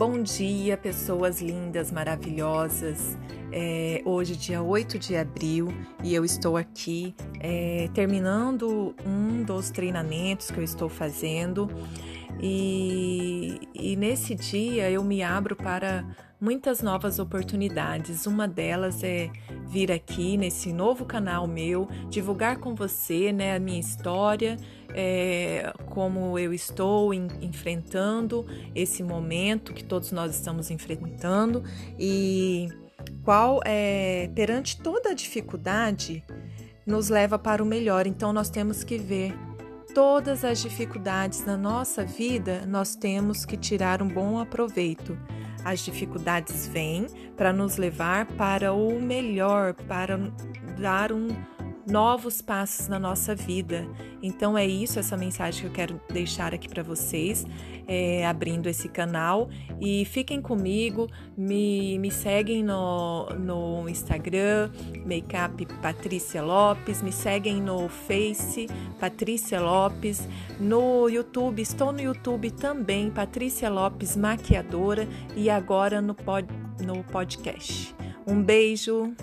Bom dia, pessoas lindas, maravilhosas. É, hoje, dia 8 de abril, e eu estou aqui é, terminando um dos treinamentos que eu estou fazendo. E, e nesse dia eu me abro para muitas novas oportunidades. Uma delas é vir aqui nesse novo canal meu, divulgar com você né, a minha história, é, como eu estou em, enfrentando esse momento que todos nós estamos enfrentando e qual é perante toda dificuldade nos leva para o melhor. Então nós temos que ver todas as dificuldades na nossa vida, nós temos que tirar um bom aproveito. As dificuldades vêm para nos levar para o melhor, para dar um novos passos na nossa vida. Então é isso, essa mensagem que eu quero deixar aqui para vocês, é, abrindo esse canal. E fiquem comigo, me, me seguem no, no Instagram, Makeup Patrícia Lopes, me seguem no Face, Patrícia Lopes, no YouTube, estou no YouTube também, Patrícia Lopes Maquiadora, e agora no, pod, no podcast. Um beijo!